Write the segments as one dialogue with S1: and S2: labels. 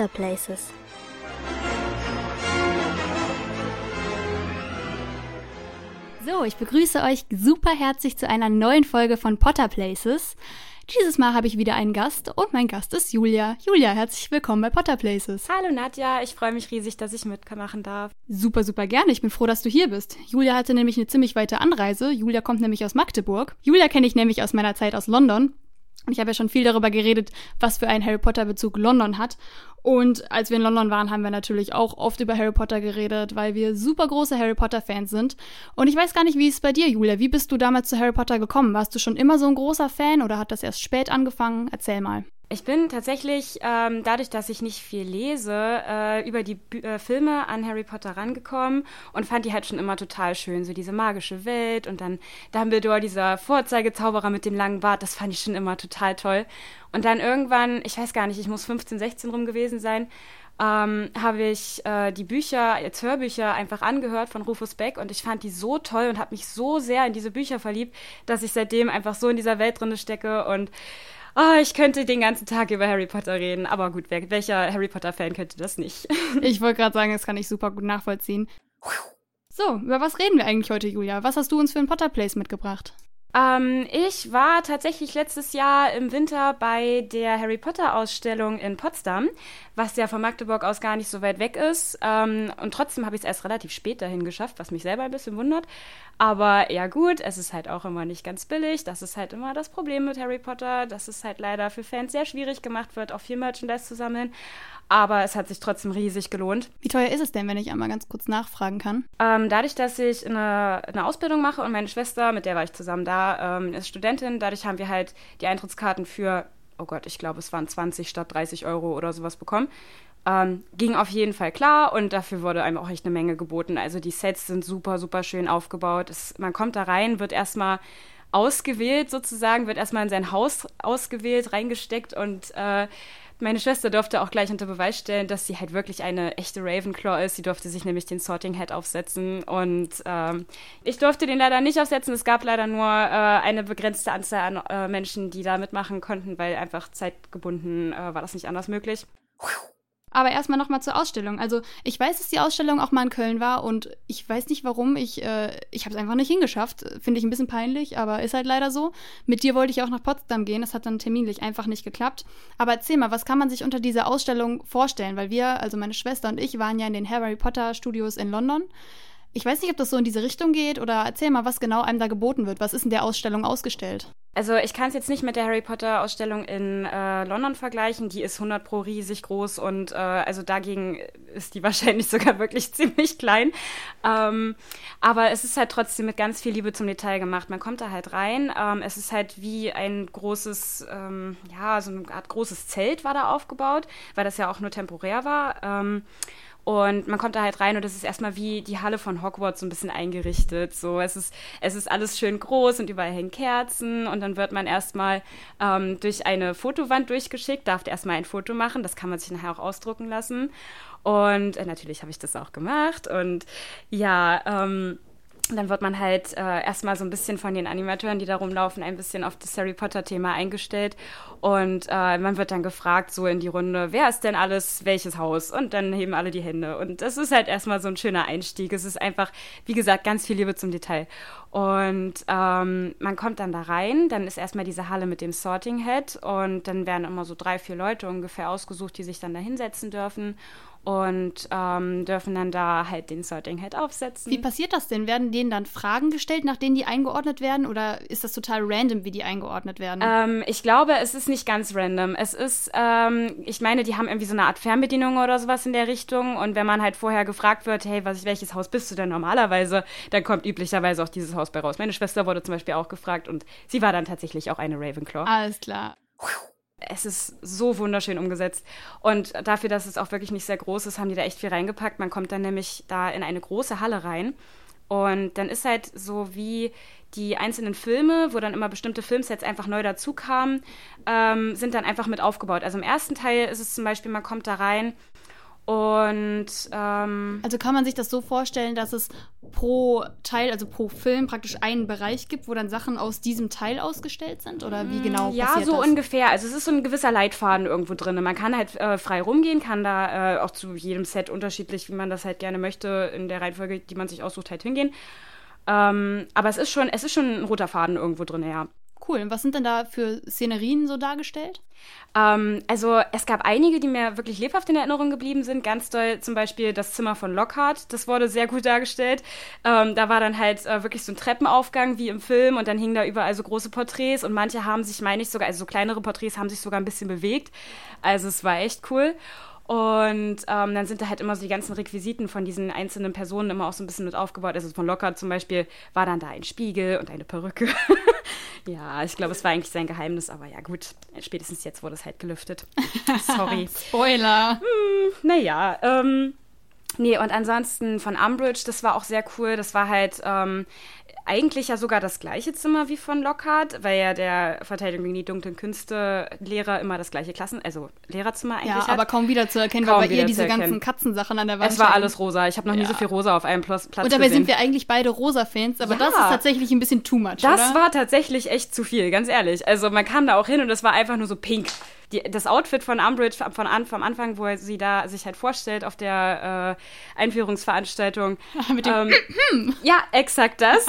S1: Potter Places. So, ich begrüße euch super herzlich zu einer neuen Folge von Potter Places. Dieses Mal habe ich wieder einen Gast und mein Gast ist Julia. Julia, herzlich willkommen bei Potter Places.
S2: Hallo Nadja, ich freue mich riesig, dass ich mitmachen darf.
S1: Super, super gerne. Ich bin froh, dass du hier bist. Julia hatte nämlich eine ziemlich weite Anreise. Julia kommt nämlich aus Magdeburg. Julia kenne ich nämlich aus meiner Zeit aus London. Und ich habe ja schon viel darüber geredet, was für einen Harry Potter-Bezug London hat. Und als wir in London waren, haben wir natürlich auch oft über Harry Potter geredet, weil wir super große Harry Potter-Fans sind. Und ich weiß gar nicht, wie es bei dir, Julia. Wie bist du damals zu Harry Potter gekommen? Warst du schon immer so ein großer Fan oder hat das erst spät angefangen? Erzähl mal.
S2: Ich bin tatsächlich, ähm, dadurch, dass ich nicht viel lese, äh, über die Bü äh, Filme an Harry Potter rangekommen und fand die halt schon immer total schön. So diese magische Welt und dann Dumbledore, dieser Vorzeigezauberer mit dem langen Bart, das fand ich schon immer total toll. Und dann irgendwann, ich weiß gar nicht, ich muss 15, 16 rum gewesen sein, ähm, habe ich äh, die Bücher als Hörbücher einfach angehört von Rufus Beck und ich fand die so toll und habe mich so sehr in diese Bücher verliebt, dass ich seitdem einfach so in dieser Welt drin stecke und oh, ich könnte den ganzen Tag über Harry Potter reden. Aber gut, wer, welcher Harry Potter-Fan könnte das nicht?
S1: ich wollte gerade sagen, das kann ich super gut nachvollziehen. So, über was reden wir eigentlich heute, Julia? Was hast du uns für ein Potter-Place mitgebracht?
S2: Ähm, ich war tatsächlich letztes Jahr im Winter bei der Harry Potter Ausstellung in Potsdam, was ja von Magdeburg aus gar nicht so weit weg ist. Ähm, und trotzdem habe ich es erst relativ spät dahin geschafft, was mich selber ein bisschen wundert. Aber ja gut, es ist halt auch immer nicht ganz billig. Das ist halt immer das Problem mit Harry Potter, dass es halt leider für Fans sehr schwierig gemacht wird, auch viel Merchandise zu sammeln aber es hat sich trotzdem riesig gelohnt.
S1: Wie teuer ist es denn, wenn ich einmal ganz kurz nachfragen kann?
S2: Ähm, dadurch, dass ich eine, eine, Ausbildung mache und meine Schwester, mit der war ich zusammen da, ähm, ist Studentin, dadurch haben wir halt die Eintrittskarten für, oh Gott, ich glaube, es waren 20 statt 30 Euro oder sowas bekommen. Ähm, ging auf jeden Fall klar und dafür wurde einem auch echt eine Menge geboten. Also die Sets sind super, super schön aufgebaut. Es, man kommt da rein, wird erstmal ausgewählt sozusagen, wird erstmal in sein Haus ausgewählt, reingesteckt und äh, meine Schwester durfte auch gleich unter Beweis stellen, dass sie halt wirklich eine echte Ravenclaw ist. Sie durfte sich nämlich den Sorting Hat aufsetzen und ähm, ich durfte den leider nicht aufsetzen. Es gab leider nur äh, eine begrenzte Anzahl an äh, Menschen, die da mitmachen konnten, weil einfach zeitgebunden äh, war das nicht anders möglich.
S1: Aber erstmal nochmal zur Ausstellung. Also ich weiß, dass die Ausstellung auch mal in Köln war und ich weiß nicht warum. Ich, äh, ich habe es einfach nicht hingeschafft. Finde ich ein bisschen peinlich, aber ist halt leider so. Mit dir wollte ich auch nach Potsdam gehen. Das hat dann terminlich einfach nicht geklappt. Aber erzähl mal, was kann man sich unter dieser Ausstellung vorstellen? Weil wir, also meine Schwester und ich, waren ja in den Harry Potter Studios in London. Ich weiß nicht, ob das so in diese Richtung geht oder erzähl mal, was genau einem da geboten wird. Was ist in der Ausstellung ausgestellt?
S2: Also ich kann es jetzt nicht mit der Harry Potter Ausstellung in äh, London vergleichen. Die ist 100 pro riesig groß und äh, also dagegen ist die wahrscheinlich sogar wirklich ziemlich klein. Ähm, aber es ist halt trotzdem mit ganz viel Liebe zum Detail gemacht. Man kommt da halt rein. Ähm, es ist halt wie ein großes, ähm, ja, so eine Art großes Zelt war da aufgebaut, weil das ja auch nur temporär war. Und man kommt da halt rein und es ist erstmal wie die Halle von Hogwarts so ein bisschen eingerichtet. So, es ist, es ist alles schön groß und überall hängen Kerzen und dann wird man erstmal ähm, durch eine Fotowand durchgeschickt, darf erstmal ein Foto machen, das kann man sich nachher auch ausdrucken lassen. Und äh, natürlich habe ich das auch gemacht. Und ja, ähm, dann wird man halt äh, erstmal so ein bisschen von den Animateuren, die da rumlaufen, ein bisschen auf das Harry Potter-Thema eingestellt. Und äh, man wird dann gefragt, so in die Runde, wer ist denn alles, welches Haus? Und dann heben alle die Hände. Und das ist halt erstmal so ein schöner Einstieg. Es ist einfach, wie gesagt, ganz viel Liebe zum Detail. Und ähm, man kommt dann da rein, dann ist erstmal diese Halle mit dem Sorting Head und dann werden immer so drei, vier Leute ungefähr ausgesucht, die sich dann da hinsetzen dürfen und ähm, dürfen dann da halt den Sorting Head aufsetzen.
S1: Wie passiert das denn? Werden denen dann Fragen gestellt, nach denen die eingeordnet werden oder ist das total random, wie die eingeordnet werden?
S2: Ähm, ich glaube, es ist nicht ganz random. Es ist, ähm, ich meine, die haben irgendwie so eine Art Fernbedienung oder sowas in der Richtung und wenn man halt vorher gefragt wird, hey, was, welches Haus bist du denn normalerweise, dann kommt üblicherweise auch dieses Haus bei raus. Meine Schwester wurde zum Beispiel auch gefragt und sie war dann tatsächlich auch eine Ravenclaw.
S1: Alles klar
S2: es ist so wunderschön umgesetzt. Und dafür, dass es auch wirklich nicht sehr groß ist, haben die da echt viel reingepackt. Man kommt dann nämlich da in eine große Halle rein. Und dann ist halt so wie die einzelnen Filme, wo dann immer bestimmte Filmsets einfach neu dazu kamen, ähm, sind dann einfach mit aufgebaut. Also im ersten Teil ist es zum Beispiel, man kommt da rein und ähm,
S1: also kann man sich das so vorstellen, dass es pro Teil, also pro Film praktisch einen Bereich gibt, wo dann Sachen aus diesem Teil ausgestellt sind? Oder wie genau
S2: Ja, so
S1: das?
S2: ungefähr. Also es ist so ein gewisser Leitfaden irgendwo drin. Man kann halt äh, frei rumgehen, kann da äh, auch zu jedem Set unterschiedlich, wie man das halt gerne möchte, in der Reihenfolge, die man sich aussucht, halt hingehen. Ähm, aber es ist schon, es ist schon ein roter Faden irgendwo drin, ja.
S1: Cool. Und was sind denn da für Szenerien so dargestellt?
S2: Ähm, also es gab einige, die mir wirklich lebhaft in Erinnerung geblieben sind. Ganz doll zum Beispiel das Zimmer von Lockhart. Das wurde sehr gut dargestellt. Ähm, da war dann halt äh, wirklich so ein Treppenaufgang wie im Film und dann hingen da überall so große Porträts und manche haben sich, meine ich sogar, also so kleinere Porträts haben sich sogar ein bisschen bewegt. Also es war echt cool. Und ähm, dann sind da halt immer so die ganzen Requisiten von diesen einzelnen Personen immer auch so ein bisschen mit aufgebaut. Also von Lockhart zum Beispiel war dann da ein Spiegel und eine Perücke. ja, ich glaube, es war eigentlich sein Geheimnis, aber ja gut, spätestens jetzt wurde es halt gelüftet. Sorry.
S1: Spoiler.
S2: Naja, ähm, nee, und ansonsten von Umbridge, das war auch sehr cool. Das war halt ähm, eigentlich ja sogar das gleiche Zimmer wie von Lockhart, weil ja der Verteidigung gegen die dunklen Künste Lehrer immer das gleiche Klassen, also Lehrerzimmer eigentlich
S1: Ja,
S2: hat.
S1: aber kaum wieder zu erkennen,
S2: Kaum
S1: weil bei ihr diese
S2: erkennen.
S1: ganzen Katzensachen an der Wand
S2: es war alles rosa. Ich habe noch nie
S1: Ja.
S2: so viel rosa auf einem Platz
S1: Und dabei
S2: gesehen.
S1: sind wir eigentlich beide Rosa-Fans, aber
S2: Ja.
S1: das ist tatsächlich ein bisschen too much,
S2: Das
S1: oder?
S2: war tatsächlich echt zu viel, ganz ehrlich. Also man kam da auch hin und es war einfach nur so pink. Die, das Outfit von Umbridge von an, vom Anfang, wo er sie da sich halt vorstellt auf der äh, Einführungsveranstaltung.
S1: Mit dem
S2: ähm, ja, exakt das.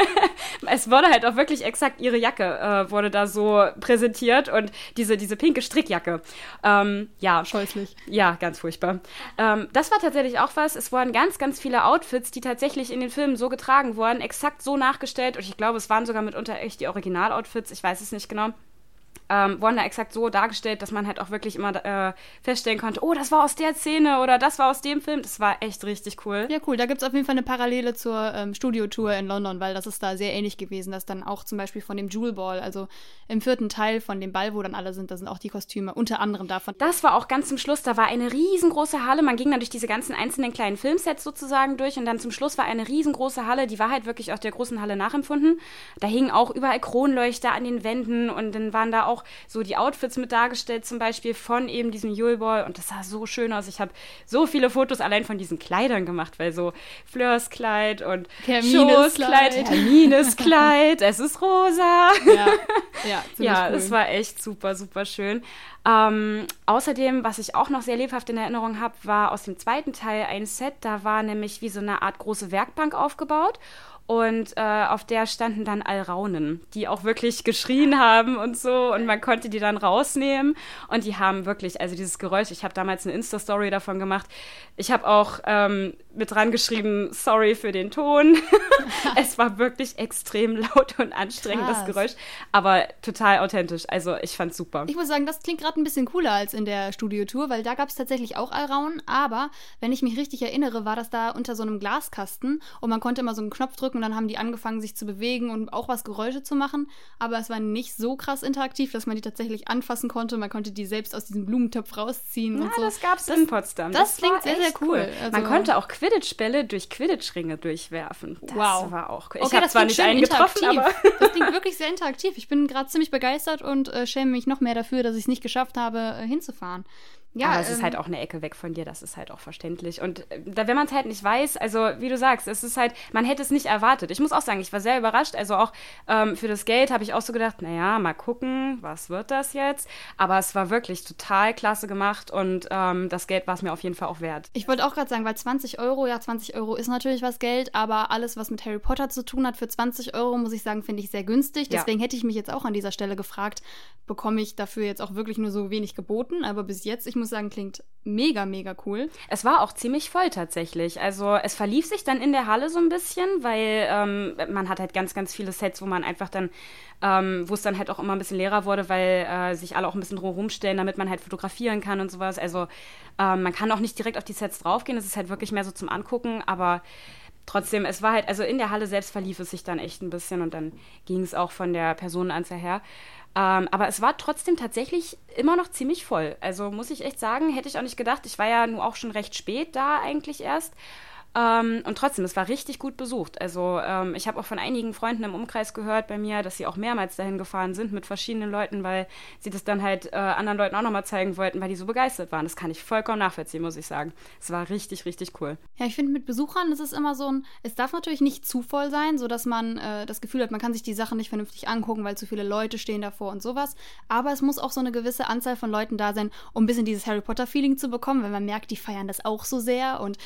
S2: es wurde halt auch wirklich exakt ihre Jacke äh, wurde da so präsentiert und diese, diese pinke Strickjacke. Ähm, ja,
S1: Scheußlich.
S2: ja, ganz furchtbar. Ähm, das war tatsächlich auch was. Es wurden ganz, ganz viele Outfits, die tatsächlich in den Filmen so getragen wurden, exakt so nachgestellt. Und ich glaube, es waren sogar mitunter echt die Original-Outfits. Ich weiß es nicht genau. Ähm, wurden da exakt so dargestellt, dass man halt auch wirklich immer äh, feststellen konnte, oh, das war aus der Szene oder das war aus dem Film. Das war echt richtig cool.
S1: Ja, cool. Da gibt es auf jeden Fall eine Parallele zur ähm, Studiotour in London, weil das ist da sehr ähnlich gewesen, dass dann auch zum Beispiel von dem Jewel Ball, also im vierten Teil von dem Ball, wo dann alle sind, da sind auch die Kostüme, unter anderem davon.
S2: Das war auch ganz zum Schluss, da war eine riesengroße Halle. Man ging dann durch diese ganzen einzelnen kleinen Filmsets sozusagen durch und dann zum Schluss war eine riesengroße Halle, die war halt wirklich auch der großen Halle nachempfunden. Da hingen auch überall Kronleuchter an den Wänden und dann waren da auch so die Outfits mit dargestellt, zum Beispiel von eben diesem Yule Ball und das sah so schön aus. Ich habe so viele Fotos allein von diesen Kleidern gemacht, weil so Fleurs Kleid und Shows
S1: Kleid.
S2: Hermines Kleid, es ist rosa.
S1: Ja, ja,
S2: Ja,
S1: cool.
S2: es war echt super, super schön. Ähm, außerdem, was ich auch noch sehr lebhaft in Erinnerung habe, war aus dem zweiten Teil ein Set. Da war nämlich wie so eine Art große Werkbank aufgebaut. Und äh, auf der standen dann Alraunen, die auch wirklich geschrien haben und so. Und man konnte die dann rausnehmen. Und die haben wirklich, also dieses Geräusch, ich habe damals eine Insta-Story davon gemacht. Ich habe auch ähm, mit dran geschrieben, sorry für den Ton. es war wirklich extrem laut und anstrengend, das
S1: Krass.
S2: Geräusch. Aber total authentisch. Also ich fand's super.
S1: Ich muss sagen, das klingt gerade ein bisschen cooler als in der Studiotour, weil da gab es tatsächlich auch Alraun, aber wenn ich mich richtig erinnere, war das da unter so einem Glaskasten und man konnte immer so einen Knopf drücken und dann haben die angefangen, sich zu bewegen und auch was Geräusche zu machen, aber es war nicht so krass interaktiv, dass man die tatsächlich anfassen konnte. Man konnte die selbst aus diesem Blumentopf rausziehen
S2: Ja,
S1: und so.
S2: das gab's in Potsdam.
S1: das klingt
S2: war
S1: sehr, sehr
S2: echt
S1: cool. Also-
S2: Man konnte auch Quidditch-Bälle durch Quidditch-Ringe durchwerfen. Das
S1: Wow.
S2: war auch cool.
S1: Okay,
S2: ich habe
S1: das
S2: zwar nicht einen getroffen, aber
S1: Das klingt wirklich sehr interaktiv. Ich bin gerade ziemlich begeistert und äh, schäme mich noch mehr dafür, dass ich es nicht geschafft habe, äh, hinzufahren. Ja,
S2: aber es ist
S1: ähm,
S2: halt auch eine Ecke weg von dir, das ist halt auch verständlich. Und äh, da, wenn man es halt nicht weiß, also wie du sagst, es ist halt, man hätte es nicht erwartet. Ich muss auch sagen, ich war sehr überrascht. Also auch ähm, für das Geld habe ich auch so gedacht, naja, mal gucken, was wird das jetzt? Aber es war wirklich total klasse gemacht und ähm, das Geld war es mir auf jeden Fall auch wert.
S1: Ich wollte auch gerade sagen, weil 20 Euro, ja, 20 Euro ist natürlich was Geld, aber alles, was mit Harry Potter zu tun hat, für 20 Euro, muss ich sagen, finde ich sehr günstig.
S2: Ja.
S1: Deswegen hätte ich mich jetzt auch an dieser Stelle gefragt, bekomme ich dafür jetzt auch wirklich nur so wenig geboten? Aber bis jetzt, ich muss sagen, klingt mega, mega cool.
S2: Es war auch ziemlich voll tatsächlich. Also es verlief sich dann in der Halle so ein bisschen, weil ähm, man hat halt ganz, ganz viele Sets, wo man einfach dann, ähm, wo es dann halt auch immer ein bisschen leerer wurde, weil äh, sich alle auch ein bisschen rumstellen, damit man halt fotografieren kann und sowas. Also ähm, man kann auch nicht direkt auf die Sets draufgehen. Es ist halt wirklich mehr so zum Angucken, aber trotzdem, es war halt, also in der Halle selbst verlief es sich dann echt ein bisschen und dann ging es auch von der Personenanzahl her. Ähm, aber es war trotzdem tatsächlich immer noch ziemlich voll. Also muss ich echt sagen, hätte ich auch nicht gedacht. Ich war ja nun auch schon recht spät da eigentlich erst. Ähm, und trotzdem, es war richtig gut besucht. Also ähm, ich habe auch von einigen Freunden im Umkreis gehört bei mir, dass sie auch mehrmals dahin gefahren sind mit verschiedenen Leuten, weil sie das dann halt äh, anderen Leuten auch nochmal zeigen wollten, weil die so begeistert waren. Das kann ich vollkommen nachvollziehen, muss ich sagen. Es war richtig, richtig cool.
S1: Ja, ich finde mit Besuchern ist es immer so ein, es darf natürlich nicht zu voll sein, sodass man äh, das Gefühl hat, man kann sich die Sachen nicht vernünftig angucken, weil zu viele Leute stehen davor und sowas. Aber es muss auch so eine gewisse Anzahl von Leuten da sein, um ein bisschen dieses Harry Potter-Feeling zu bekommen, wenn man merkt, die feiern das auch so sehr und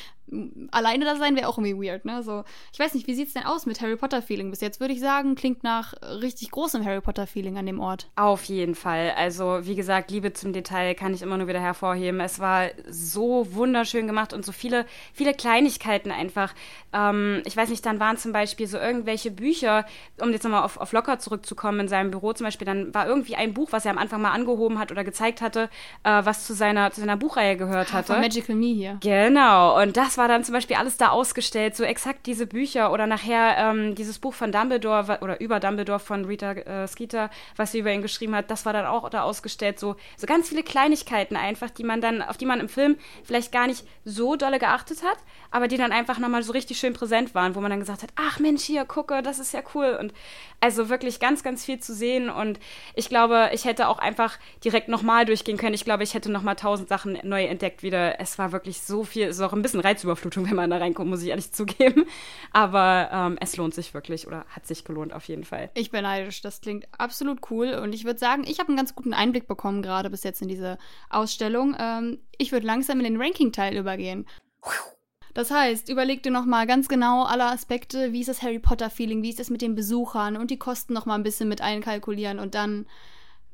S1: alleine da sein wäre auch irgendwie weird, ne? So, ich weiß nicht, wie sieht's denn aus mit Harry Potter Feeling bis jetzt? Würde ich sagen, klingt nach richtig großem Harry Potter Feeling an dem Ort.
S2: Auf jeden Fall. Also, wie gesagt, Liebe zum Detail kann ich immer nur wieder hervorheben. Es war so wunderschön gemacht und so viele, viele Kleinigkeiten einfach. Ähm, ich weiß nicht, dann waren zum Beispiel so irgendwelche Bücher, um jetzt nochmal auf, auf Locker zurückzukommen in seinem Büro zum Beispiel, dann war irgendwie ein Buch, was er am Anfang mal angehoben hat oder gezeigt hatte, äh, was zu seiner, zu seiner Buchreihe gehört hatte.
S1: Von Magical Me hier.
S2: Genau. Und das war dann zum Beispiel alles da ausgestellt, so exakt diese Bücher oder nachher ähm, dieses Buch von Dumbledore oder über Dumbledore von Rita äh, Skeeter, was sie über ihn geschrieben hat, das war dann auch da ausgestellt. So, so ganz viele Kleinigkeiten einfach, die man dann, auf die man im Film vielleicht gar nicht so dolle geachtet hat, aber die dann einfach nochmal so richtig schön präsent waren, wo man dann gesagt hat, ach Mensch, hier, gucke, das ist ja cool. Und also wirklich ganz, ganz viel zu sehen. Und ich glaube, ich hätte auch einfach direkt nochmal durchgehen können. Ich glaube, ich hätte nochmal tausend Sachen neu entdeckt wieder. Es war wirklich so viel, es ist auch ein bisschen Reizüberflutung, wenn man da reinkommt, muss ich ehrlich zugeben. Aber ähm, es lohnt sich wirklich oder hat sich gelohnt auf jeden Fall.
S1: Ich bin neidisch. Das klingt absolut cool. Und ich würde sagen, ich habe einen ganz guten Einblick bekommen, gerade bis jetzt in diese Ausstellung. Ähm, ich würde langsam in den Ranking-Teil übergehen. Das heißt, überleg dir nochmal ganz genau alle Aspekte, wie ist das Harry Potter-Feeling, wie ist das mit den Besuchern und die Kosten nochmal ein bisschen mit einkalkulieren und dann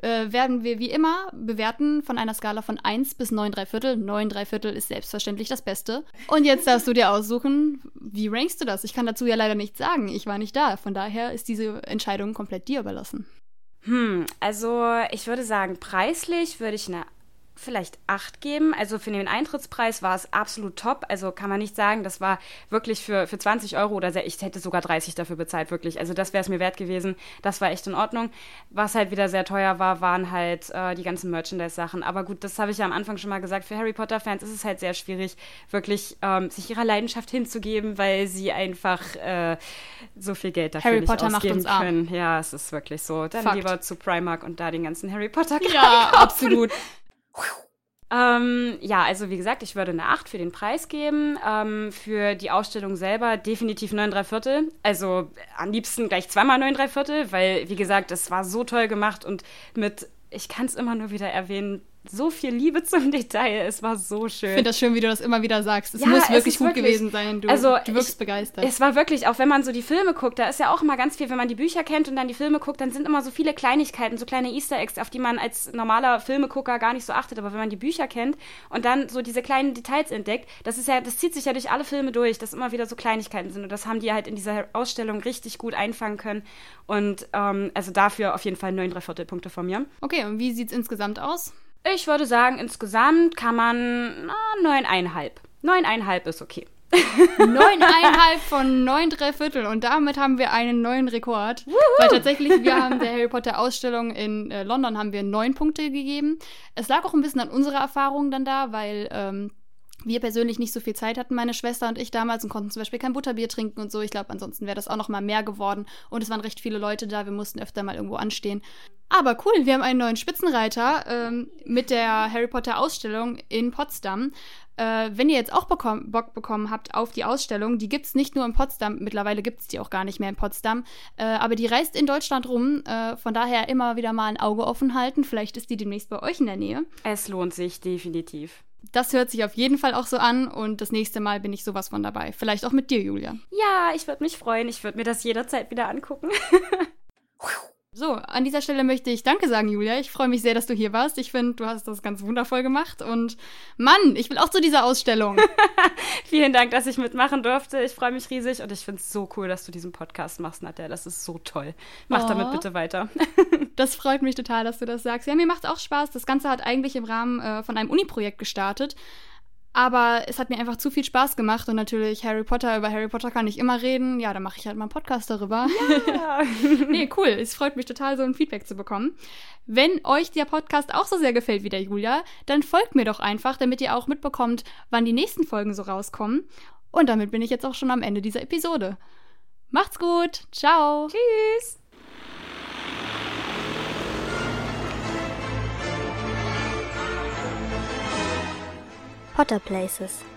S1: äh, werden wir wie immer bewerten von einer Skala von 1 bis 9 3 Viertel. 9 3 Viertel ist selbstverständlich das Beste. Und jetzt darfst du dir aussuchen, wie rankst du das? Ich kann dazu ja leider nichts sagen. Ich war nicht da. Von daher ist diese Entscheidung komplett dir überlassen.
S2: Hm, also ich würde sagen, preislich würde ich eine vielleicht acht geben. Also für den Eintrittspreis war es absolut top. Also kann man nicht sagen, das war wirklich für, für 20 Euro oder sehr, ich hätte sogar 30 dafür bezahlt, wirklich. Also das wäre es mir wert gewesen. Das war echt in Ordnung. Was halt wieder sehr teuer war, waren halt äh, die ganzen Merchandise-Sachen. Aber gut, das habe ich ja am Anfang schon mal gesagt. Für Harry Potter-Fans ist es halt sehr schwierig, wirklich ähm, sich ihrer Leidenschaft hinzugeben, weil sie einfach äh, so viel Geld dafür
S1: Harry Potter macht uns arm.
S2: können. Ja, es ist wirklich so. Dann
S1: Fakt.
S2: lieber zu Primark und da den ganzen Harry Potter
S1: Ja, absolut.
S2: Ähm, ja, also wie gesagt, ich würde eine 8 für den Preis geben. Ähm, für die Ausstellung selber definitiv 9 3 Viertel. Also am liebsten gleich zweimal 9 3 Viertel, weil, wie gesagt, es war so toll gemacht und mit, ich kann es immer nur wieder erwähnen, so viel Liebe zum Detail. Es war so schön.
S1: Ich finde das schön, wie du das immer wieder sagst. Es
S2: Ja,
S1: muss
S2: es
S1: wirklich
S2: ist
S1: gut
S2: wirklich-
S1: gewesen sein. Du,
S2: Also,
S1: du wirkst
S2: ich-
S1: begeistert.
S2: Es war wirklich, auch wenn man so die Filme guckt, da ist ja auch immer ganz viel, wenn man die Bücher kennt und dann die Filme guckt, dann sind immer so viele Kleinigkeiten, so kleine Easter Eggs, auf die man als normaler Filmegucker gar nicht so achtet. Aber wenn man die Bücher kennt und dann so diese kleinen Details entdeckt, das ist ja, das zieht sich ja durch alle Filme durch, dass immer wieder so Kleinigkeiten sind. Und das haben die halt in dieser Ausstellung richtig gut einfangen können. Und ähm, also dafür auf jeden Fall neun Dreiviertelpunkte von mir.
S1: okay, und wie sieht's insgesamt aus?
S2: Ich würde sagen, insgesamt kann man na, neuneinhalb. Neuneinhalb ist okay.
S1: Neuneinhalb von neun Dreiviertel. Und damit haben wir einen neuen Rekord. Weil tatsächlich, wir haben der Harry Potter Ausstellung in äh, London haben wir neun Punkte gegeben. Es lag auch ein bisschen an unserer Erfahrung dann da, weil ähm, wir persönlich nicht so viel Zeit hatten, meine Schwester und ich damals, und konnten zum Beispiel kein Butterbier trinken und so. Ich glaube, ansonsten wäre das auch noch mal mehr geworden. Und es waren recht viele Leute da. Wir mussten öfter mal irgendwo anstehen. Aber cool, wir haben einen neuen Spitzenreiter ähm, mit der Harry Potter Ausstellung in Potsdam. Äh, wenn ihr jetzt auch bekomm Bock bekommen habt auf die Ausstellung, die gibt's nicht nur in Potsdam, mittlerweile gibt's die auch gar nicht mehr in Potsdam, äh, aber die reist in Deutschland rum, äh, von daher immer wieder mal ein Auge offen halten, vielleicht ist die demnächst bei euch in der Nähe.
S2: Es lohnt sich definitiv.
S1: Das hört sich auf jeden Fall auch so an und das nächste Mal bin ich sowas von dabei. Vielleicht auch mit dir, Julia.
S2: Ja, ich würde mich freuen. Ich würde mir das jederzeit wieder angucken.
S1: So, an dieser Stelle möchte ich Danke sagen, Julia. Ich freue mich sehr, dass du hier warst. Ich finde, du hast das ganz wundervoll gemacht und Mann, ich will auch zu dieser Ausstellung.
S2: Vielen Dank, dass ich mitmachen durfte. Ich freue mich riesig und ich finde es so cool, dass du diesen Podcast machst, Nadja. Das ist so toll. Mach
S1: Oh.
S2: damit bitte weiter.
S1: Das freut mich total, dass du das sagst. Ja, mir macht auch Spaß. Das Ganze hat eigentlich im Rahmen äh, von einem Uni-Projekt gestartet. Aber es hat mir einfach zu viel Spaß gemacht und natürlich Harry Potter, über Harry Potter kann ich immer reden. Ja, dann mache ich halt mal einen Podcast darüber.
S2: Ja.
S1: nee, cool. Es freut mich total, so ein Feedback zu bekommen. Wenn euch der Podcast auch so sehr gefällt wie der Julia, dann folgt mir doch einfach, damit ihr auch mitbekommt, wann die nächsten Folgen so rauskommen. Und damit bin ich jetzt auch schon am Ende dieser Episode. Macht's gut. Ciao.
S2: Tschüss.
S3: Potter Places